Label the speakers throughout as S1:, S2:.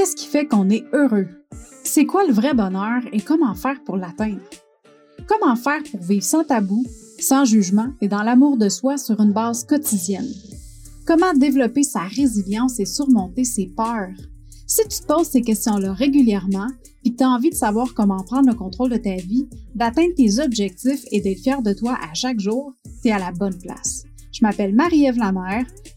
S1: Qu'est-ce qui fait qu'on est heureux? C'est quoi le vrai bonheur et comment faire pour l'atteindre? Comment faire pour vivre sans tabou, sans jugement et dans l'amour de soi sur une base quotidienne? Comment développer sa résilience et surmonter ses peurs? Si tu te poses ces questions-là régulièrement et que tu as envie de savoir comment prendre le contrôle de ta vie, d'atteindre tes objectifs et d'être fier de toi à chaque jour, tu es à la bonne place. Je m'appelle Marie-Ève Lamère,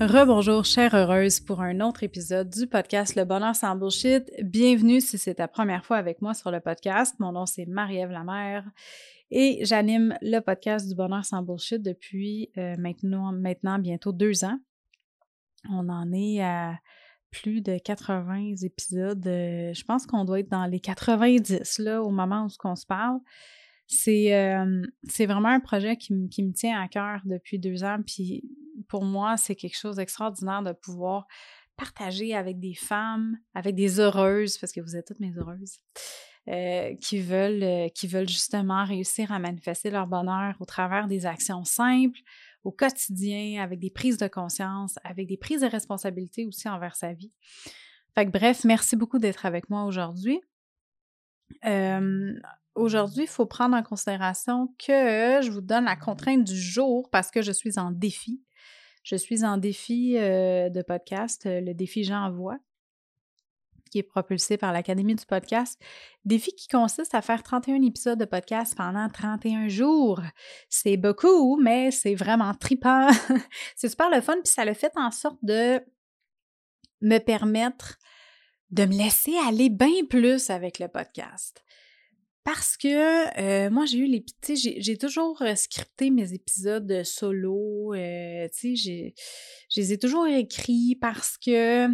S1: Rebonjour, chère heureuse, pour un autre épisode du podcast Le Bonheur sans Bullshit. Bienvenue si c'est ta première fois avec moi sur le podcast. Mon nom, c'est Marie-Ève Lamère et j'anime le podcast du Bonheur sans Bullshit depuis euh, maintenant, maintenant bientôt deux ans. On en est à plus de 80 épisodes. Euh, je pense qu'on doit être dans les 90 là, au moment où on se parle. C'est euh, vraiment un projet qui, qui, me tient à cœur depuis deux ans. Puis pour moi, c'est quelque chose d'extraordinaire de pouvoir partager avec des femmes, avec des heureuses, parce que vous êtes toutes mes heureuses, euh, qui, veulent, euh, qui veulent justement réussir à manifester leur bonheur au travers des actions simples, au quotidien, avec des prises de conscience, avec des prises de responsabilité aussi envers sa vie. Fait que bref, merci beaucoup d'être avec moi aujourd'hui. Euh, aujourd'hui, il faut prendre en considération que je vous donne la contrainte du jour parce que je suis en défi. Je suis en défi euh, de podcast, euh, le défi J'envoie, qui est propulsé par l'Académie du podcast. Défi qui consiste à faire 31 épisodes de podcast pendant 31 jours. C'est beaucoup, mais c'est vraiment tripant. c'est super le fun, puis ça le fait en sorte de me permettre de me laisser aller bien plus avec le podcast. Parce que euh, moi, j'ai eu les. J'ai toujours euh, scripté mes épisodes solo. Euh, sais, je les ai toujours écrits parce que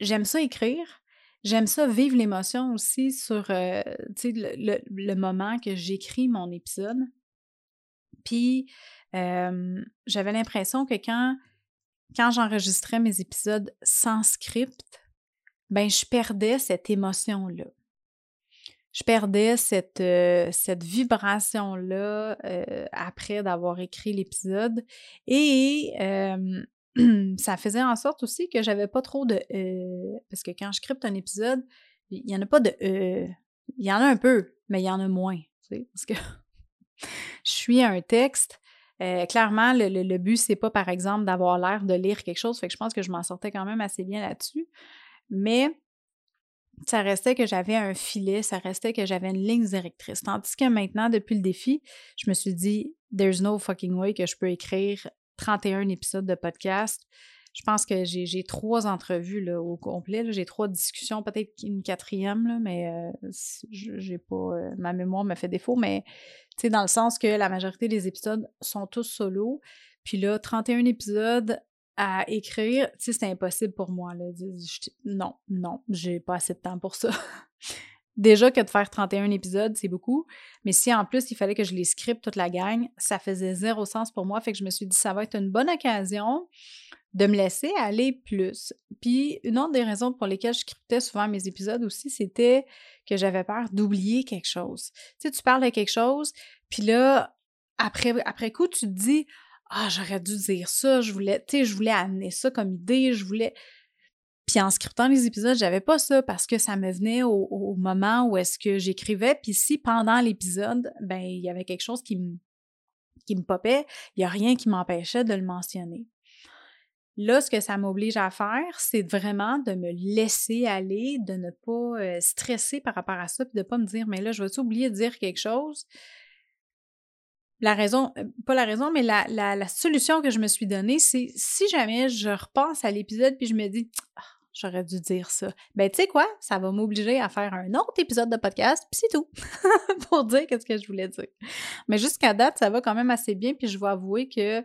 S1: j'aime ça écrire. J'aime ça vivre l'émotion aussi sur sais, le, le, moment que j'écris mon épisode. Puis, j'avais l'impression que quand, quand j'enregistrais mes épisodes sans script, ben, je perdais cette émotion-là je perdais cette, euh, cette vibration-là euh, après d'avoir écrit l'épisode. Et ça faisait en sorte aussi que j'avais pas trop de euh, parce que quand je crypte un épisode, il n'y en a pas de il y en a un peu, mais il y en a moins. Parce que je suis un texte. clairement, le, le, le but, c'est pas, par exemple, d'avoir l'air de lire quelque chose. Fait que je pense que je m'en sortais quand même assez bien là-dessus. Mais ça restait que j'avais un filet, ça restait que j'avais une ligne directrice. Tandis que maintenant, depuis le défi, je me suis dit, there's no fucking way que je peux écrire 31 épisodes de podcast. Je pense que j'ai trois entrevues là, au complet. J'ai trois discussions, peut-être une quatrième, là, mais euh, j'ai pas. Euh, ma mémoire me fait défaut, mais dans le sens que la majorité des épisodes sont tous solo. Puis là, 31 épisodes à écrire, tu sais, c'est impossible pour moi. Là. non, non, j'ai pas assez de temps pour ça. Déjà que de faire 31 épisodes, c'est beaucoup. Mais si en plus, il fallait que je les scripte toute la gang, ça faisait zéro sens pour moi. Fait que je me suis dit, ça va être une bonne occasion de me laisser aller plus. Puis une autre des raisons pour lesquelles je scriptais souvent mes épisodes aussi, c'était que j'avais peur d'oublier quelque chose. Tu sais, tu parles de quelque chose, puis là, après, après coup, tu te dis, ah, j'aurais dû dire ça, je voulais, tu sais, je voulais amener ça comme idée, je voulais. Puis en scriptant les épisodes, j'avais pas ça parce que ça me venait au, moment où est-ce que j'écrivais. Puis si pendant l'épisode, ben il y avait quelque chose qui me qui me popait, il y a rien qui m'empêchait de le mentionner. Là, ce que ça m'oblige à faire, c'est vraiment de me laisser aller, de ne pas euh, stresser par rapport à ça, puis de pas me dire, mais là, je vais oublier de dire quelque chose? La raison, euh, pas la raison, mais la, la, solution que je me suis donnée, c'est si jamais je repense à l'épisode puis je me dis ah, j'aurais dû dire ça. Ben tu sais quoi, ça va m'obliger à faire un autre épisode de podcast puis c'est tout pour dire qu'est-ce que je voulais dire. Mais jusqu'à date, ça va quand même assez bien puis je vais avouer que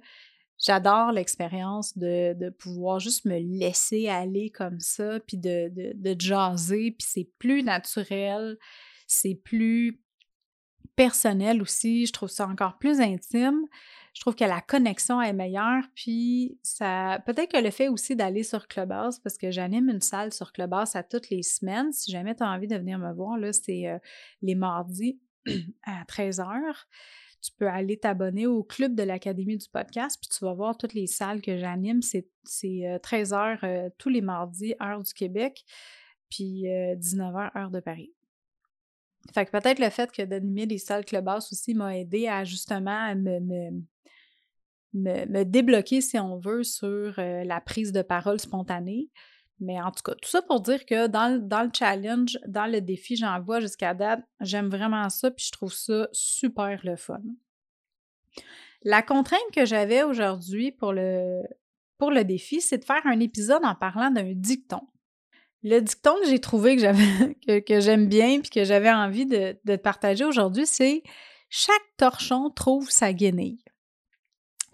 S1: J'adore l'expérience de, de, pouvoir juste me laisser aller comme ça, puis de, de, de jaser, puis c'est plus naturel, c'est plus personnel aussi, je trouve ça encore plus intime. Je trouve que la connexion est meilleure, puis ça peut-être que le fait aussi d'aller sur Clubhouse, parce que j'anime une salle sur Clubhouse à toutes les semaines. Si jamais tu as envie de venir me voir, là, c'est euh, les mardis à 13h tu peux aller t'abonner au club de l'Académie du podcast, puis tu vas voir toutes les salles que j'anime. C'est, 13 euh, euh, tous les mardis, heure du Québec, puis 19 euh, heures, heure de Paris. Fait que peut-être le fait que d'animer des salles Clubhouse aussi m'a aidé à justement me, me, me, débloquer, si on veut, sur la prise de parole spontanée. Mais en tout cas, tout ça pour dire que dans, le challenge, dans le défi, j'en vois jusqu'à date, j'aime vraiment ça, puis je trouve ça super le fun. La contrainte que j'avais aujourd'hui pour le, pour le défi, c'est de faire un épisode en parlant d'un dicton. Le dicton que j'ai trouvé que j'aime bien puis que j'avais envie de, de partager aujourd'hui, c'est chaque torchon trouve sa guenille.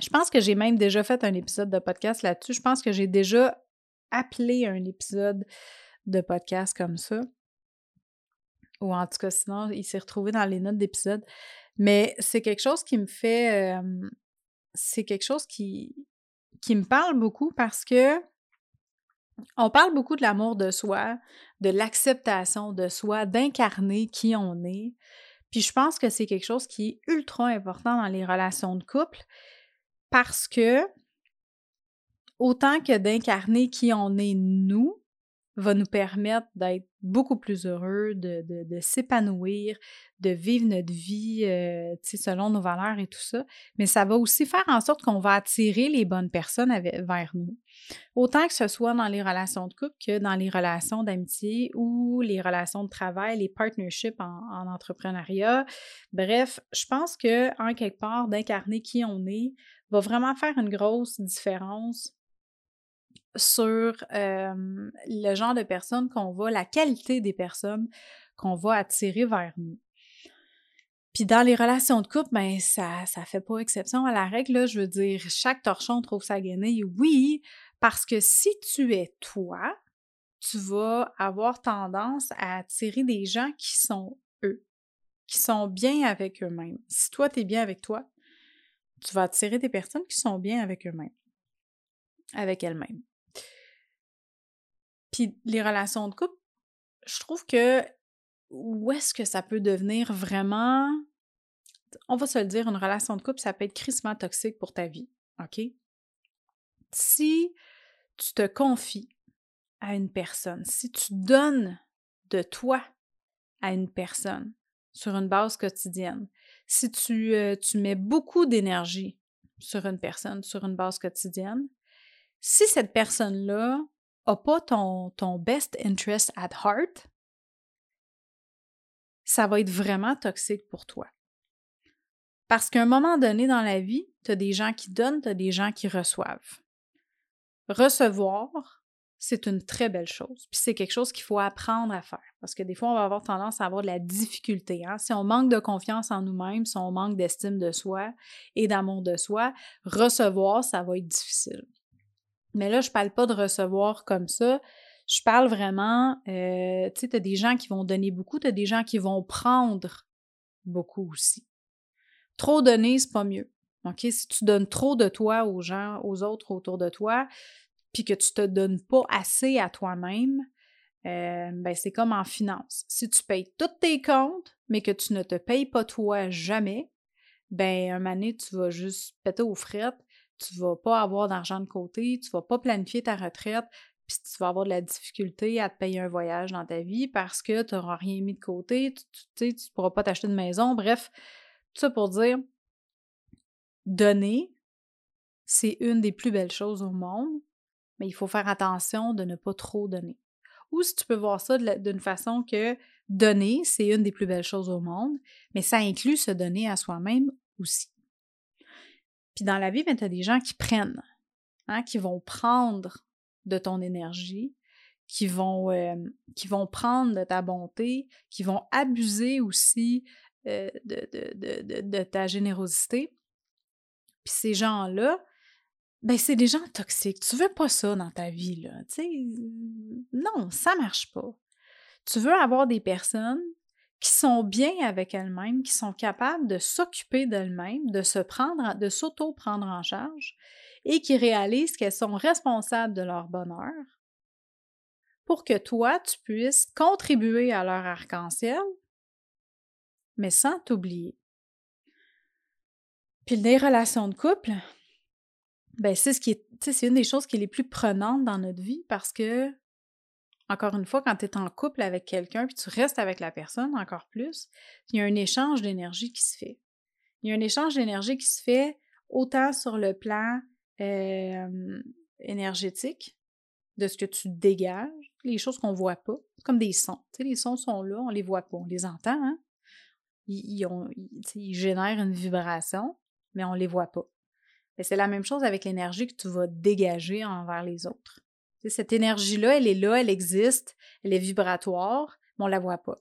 S1: Je pense que j'ai même déjà fait un épisode de podcast là-dessus. Je pense que j'ai déjà appeler un épisode de podcast comme ça. Ou en tout cas, sinon, il s'est retrouvé dans les notes d'épisode. Mais c'est quelque chose qui me fait. c'est quelque chose qui, qui me parle beaucoup parce que on parle beaucoup de l'amour de soi, de l'acceptation de soi, d'incarner qui on est. Puis je pense que c'est quelque chose qui est ultra important dans les relations de couple parce que autant que d'incarner qui on est nous, va nous permettre d'être beaucoup plus heureux, de, s'épanouir, de vivre notre vie euh, selon nos valeurs et tout ça. Mais ça va aussi faire en sorte qu'on va attirer les bonnes personnes vers nous. Autant que ce soit dans les relations de couple que dans les relations d'amitié ou les relations de travail, les partnerships en, en entrepreneuriat. Bref, je pense que en quelque part, d'incarner qui on est va vraiment faire une grosse différence sur le genre de personnes qu'on va, la qualité des personnes qu'on va attirer vers nous. Puis dans les relations de couple, ben ça ça fait pas exception à la règle. Je veux dire, chaque torchon trouve sa guenille. Oui, parce que si tu es toi, tu vas avoir tendance à attirer des gens qui sont eux, qui sont bien avec eux-mêmes. Si toi, tu es bien avec toi, tu vas attirer des personnes qui sont bien avec eux-mêmes, avec elles-mêmes. Les relations de couple, je trouve que où est-ce que ça peut devenir vraiment. On va se le dire, une relation de couple, ça peut être crissement toxique pour ta vie. OK? Si tu te confies à une personne, si tu donnes de toi à une personne sur une base quotidienne, si tu, euh, tu mets beaucoup d'énergie sur une personne sur une base quotidienne, si cette personne-là pas ton, ton best interest at heart, ça va être vraiment toxique pour toi. Parce qu'à un moment donné dans la vie, tu as des gens qui donnent, tu as des gens qui reçoivent. Recevoir, c'est une très belle chose. Puis c'est quelque chose qu'il faut apprendre à faire. Parce que des fois, on va avoir tendance à avoir de la difficulté. Hein. Si on manque de confiance en nous-mêmes, si on manque d'estime de soi et d'amour de soi, recevoir, ça va être difficile. Mais là, je parle pas de recevoir comme ça. Je parle vraiment, euh, tu sais, tu as des gens qui vont donner beaucoup, tu as des gens qui vont prendre beaucoup aussi. Trop donner, c'est pas mieux. OK? Si tu donnes trop de toi aux gens, aux autres autour de toi, puis que tu te donnes pas assez à toi-même, euh, ben c'est comme en finance. Si tu payes tous tes comptes, mais que tu ne te payes pas toi jamais, ben un moment donné, tu vas juste péter aux frettes, tu vas pas avoir d'argent de côté, tu vas pas planifier ta retraite, puis tu vas avoir de la difficulté à te payer un voyage dans ta vie parce que tu n'auras rien mis de côté, tu ne pourras pas t'acheter de maison. Bref, tout ça pour dire, donner, c'est une des plus belles choses au monde, mais il faut faire attention de ne pas trop donner. Ou si tu peux voir ça d'une façon que donner, c'est une des plus belles choses au monde, mais ça inclut se donner à soi-même aussi. Puis dans la vie, ben, tu as des gens qui prennent, hein, qui vont prendre de ton énergie, qui vont, euh, prendre de ta bonté, qui vont abuser aussi euh, de, ta générosité. Puis ces gens-là, ben c'est des gens toxiques. Tu veux pas ça dans ta vie, là. Non, ça marche pas. Tu veux avoir des personnes qui sont bien avec elles-mêmes, qui sont capables de s'occuper d'elles-mêmes, de se prendre, de s'auto-prendre en charge et qui réalisent qu'elles sont responsables de leur bonheur pour que toi, tu puisses contribuer à leur arc-en-ciel, mais sans t'oublier. Puis les relations de couple, ben c'est ce qui est, c'est une des choses qui est les plus prenantes dans notre vie parce que, encore une fois, quand tu es en couple avec quelqu'un puis tu restes avec la personne encore plus, il y a un échange d'énergie qui se fait. Il y a un échange d'énergie qui se fait autant sur le plan euh, énergétique, de ce que tu dégages, les choses qu'on voit pas, comme des sons. Les sons sont là, on les voit pas, on les entend, hein? Ils, ils génèrent une vibration, mais on les voit pas. C'est la même chose avec l'énergie que tu vas dégager envers les autres. Cette énergie-là, elle est là, elle existe, elle est vibratoire, mais on la voit pas.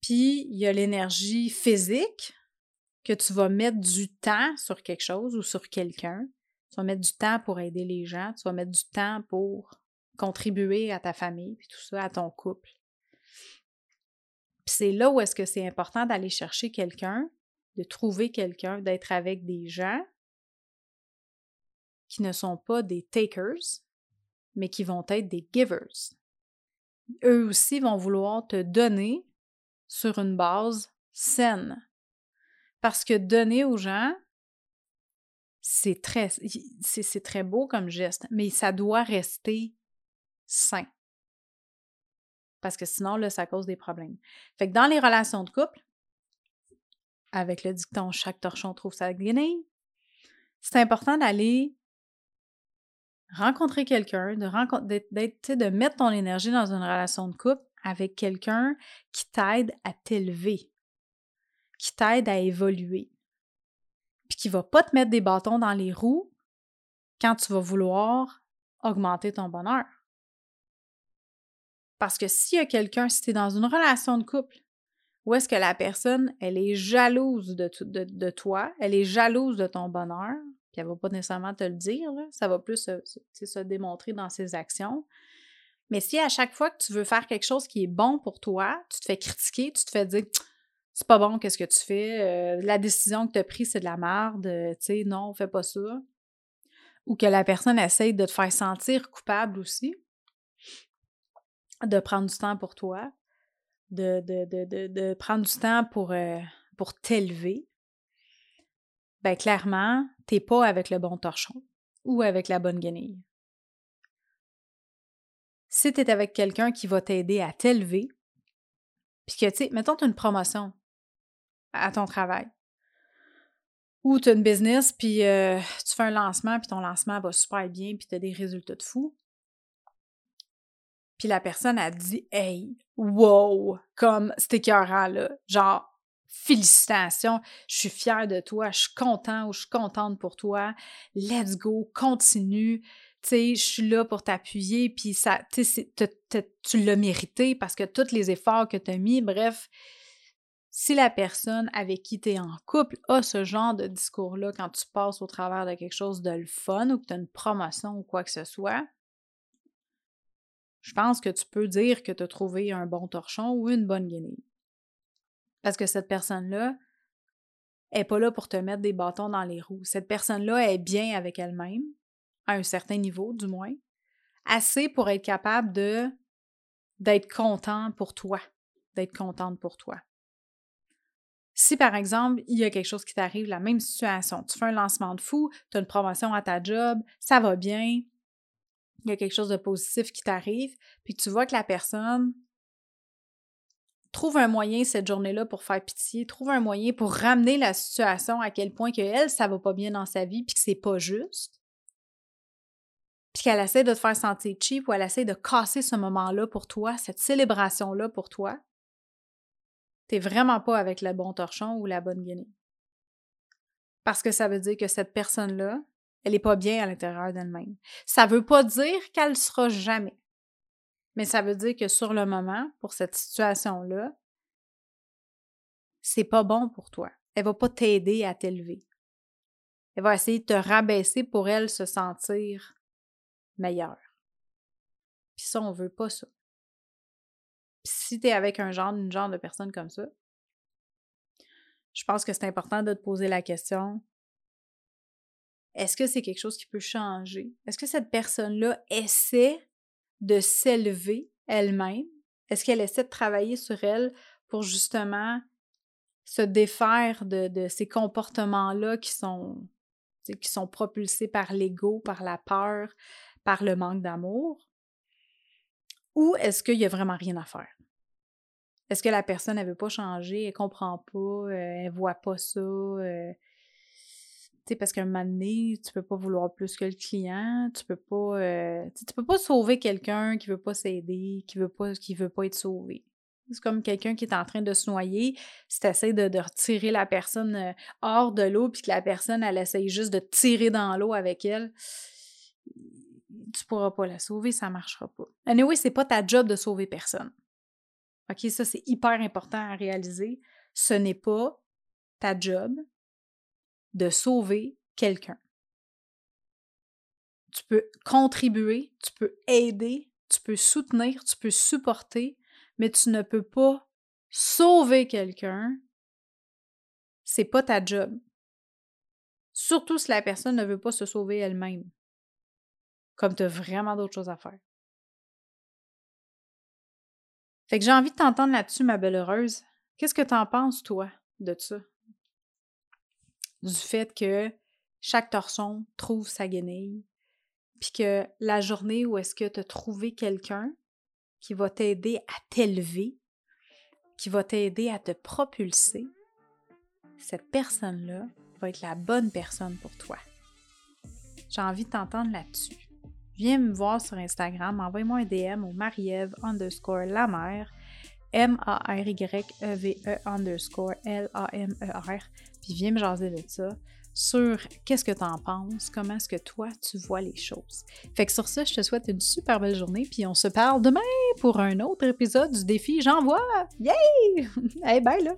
S1: Puis, il y a l'énergie physique que tu vas mettre du temps sur quelque chose ou sur quelqu'un. Tu vas mettre du temps pour aider les gens, tu vas mettre du temps pour contribuer à ta famille, puis tout ça, à ton couple. Puis c'est là où est-ce que c'est important d'aller chercher quelqu'un de trouver quelqu'un, d'être avec des gens qui ne sont pas des takers, mais qui vont être des givers. Eux aussi vont vouloir te donner sur une base saine. Parce que donner aux gens, c'est très, c'est, très beau comme geste, mais ça doit rester sain. Parce que sinon, là, ça cause des problèmes. Fait que dans les relations de couple, avec le dicton chaque torchon trouve sa guenille, c'est important d'aller rencontrer quelqu'un, de, de mettre ton énergie dans une relation de couple avec quelqu'un qui t'aide à t'élever, qui t'aide à évoluer, puis qui va pas te mettre des bâtons dans les roues quand tu vas vouloir augmenter ton bonheur. Parce que s'il y a quelqu'un, si tu es dans une relation de couple, ou est-ce que la personne, elle est jalouse de, toi, elle est jalouse de ton bonheur, elle va pas nécessairement te le dire, ça va plus se, démontrer dans ses actions. Mais si à chaque fois que tu veux faire quelque chose qui est bon pour toi, tu te fais critiquer, tu te fais dire c'est pas bon, qu'est-ce que tu fais, euh, la décision que tu as prise, c'est de la merde, euh, tu sais, non, fais pas ça. Ou que la personne essaye de te faire sentir coupable aussi, de prendre du temps pour toi, de, de, de, prendre du temps pour, euh, pour t'élever, ben clairement, t'es pas avec le bon torchon ou avec la bonne guenille. Si tu es avec quelqu'un qui va t'aider à t'élever, puis que, tu sais, mettons, tu as une promotion à ton travail, ou tu as une business, puis euh, tu fais un lancement, puis ton lancement va super bien, puis tu as des résultats de fou, puis la personne a dit Hey, wow, comme c'était écœurant, là. Genre, félicitations, je suis fière de toi, je suis content ou je suis contente pour toi. Let's go, continue. Tu sais, je suis là pour t'appuyer, puis ça, tu tu l'as mérité parce que tous les efforts que tu as mis, bref, si la personne avec qui tu es en couple a ce genre de discours-là quand tu passes au travers de quelque chose de le fun ou que tu as une promotion ou quoi que ce soit, je pense que tu peux dire que tu as trouvé un bon torchon ou une bonne guenille. Parce que cette personne-là n'est pas là pour te mettre des bâtons dans les roues. Cette personne-là est bien avec elle-même, à un certain niveau du moins, assez pour être capable de d'être content pour toi, d'être contente pour toi. Si par exemple, il y a quelque chose qui t'arrive, la même situation, tu fais un lancement de fou, tu as une promotion à ta job, ça va bien, il y a quelque chose de positif qui t'arrive, puis tu vois que la personne trouve un moyen cette journée-là pour faire pitié, trouve un moyen pour ramener la situation à quel point que elle, ça va pas bien dans sa vie, puis que c'est pas juste. Puis qu'elle essaie de te faire sentir cheap ou elle essaie de casser ce moment-là pour toi, cette célébration-là pour toi. T'es vraiment pas avec le bon torchon ou la bonne guinée. Parce que ça veut dire que cette personne-là, elle n'est pas bien à l'intérieur d'elle-même. Ça veut pas dire qu'elle sera jamais. Mais ça veut dire que sur le moment, pour cette situation-là, c'est pas bon pour toi. Elle va pas t'aider à t'élever. Elle va essayer de te rabaisser pour elle se sentir meilleure. Puis ça, on veut pas ça. Si tu avec un genre, une genre de personne comme ça, je pense que c'est important de te poser la question est-ce que c'est quelque chose qui peut changer? Est-ce que cette personne-là essaie de s'élever elle-même? Est-ce qu'elle essaie de travailler sur elle pour justement se défaire de, ces comportements-là qui sont, qui sont propulsés par l'ego, par la peur, par le manque d'amour? Ou est-ce qu'il n'y a vraiment rien à faire? Est-ce que la personne, ne veut pas changer, elle comprend pas, euh, elle voit pas ça? Euh, parce qu'un moment donné, tu peux pas vouloir plus que le client, tu peux pas, euh, tu peux pas sauver quelqu'un qui veut pas s'aider, qui veut pas, qui veut pas être sauvé. C'est comme quelqu'un qui est en train de se noyer. Si tu essaies de, de, retirer la personne hors de l'eau, puis que la personne, elle essaye juste de tirer dans l'eau avec elle, tu pourras pas la sauver, ça marchera pas. Anyway, c'est pas ta job de sauver personne. OK, ça c'est hyper important à réaliser. Ce n'est pas ta job de sauver quelqu'un. Tu peux contribuer, tu peux aider, tu peux soutenir, tu peux supporter, mais tu ne peux pas sauver quelqu'un. C'est pas ta job. Surtout si la personne ne veut pas se sauver elle-même comme tu as vraiment d'autres choses à faire. Fait que j'ai envie de t'entendre là-dessus, ma belle heureuse. Qu'est-ce que tu en penses, toi, de ça? Du fait que chaque torson trouve sa guenille, puis que la journée où est-ce que tu as trouvé quelqu'un qui va t'aider à t'élever, qui va t'aider à te propulser, cette personne-là va être la bonne personne pour toi. J'ai envie de t'entendre là-dessus viens me voir sur Instagram, envoie-moi un DM au Marie-Ève underscore la mère, M-A-R-Y-E-V-E e underscore L-A-M-E-R, puis viens me jaser de ça sur qu'est-ce que tu en penses, comment est-ce que toi tu vois les choses. Fait que sur ça, je te souhaite une super belle journée, puis on se parle demain pour un autre épisode du défi J'envoie! Yay! hey, bye là!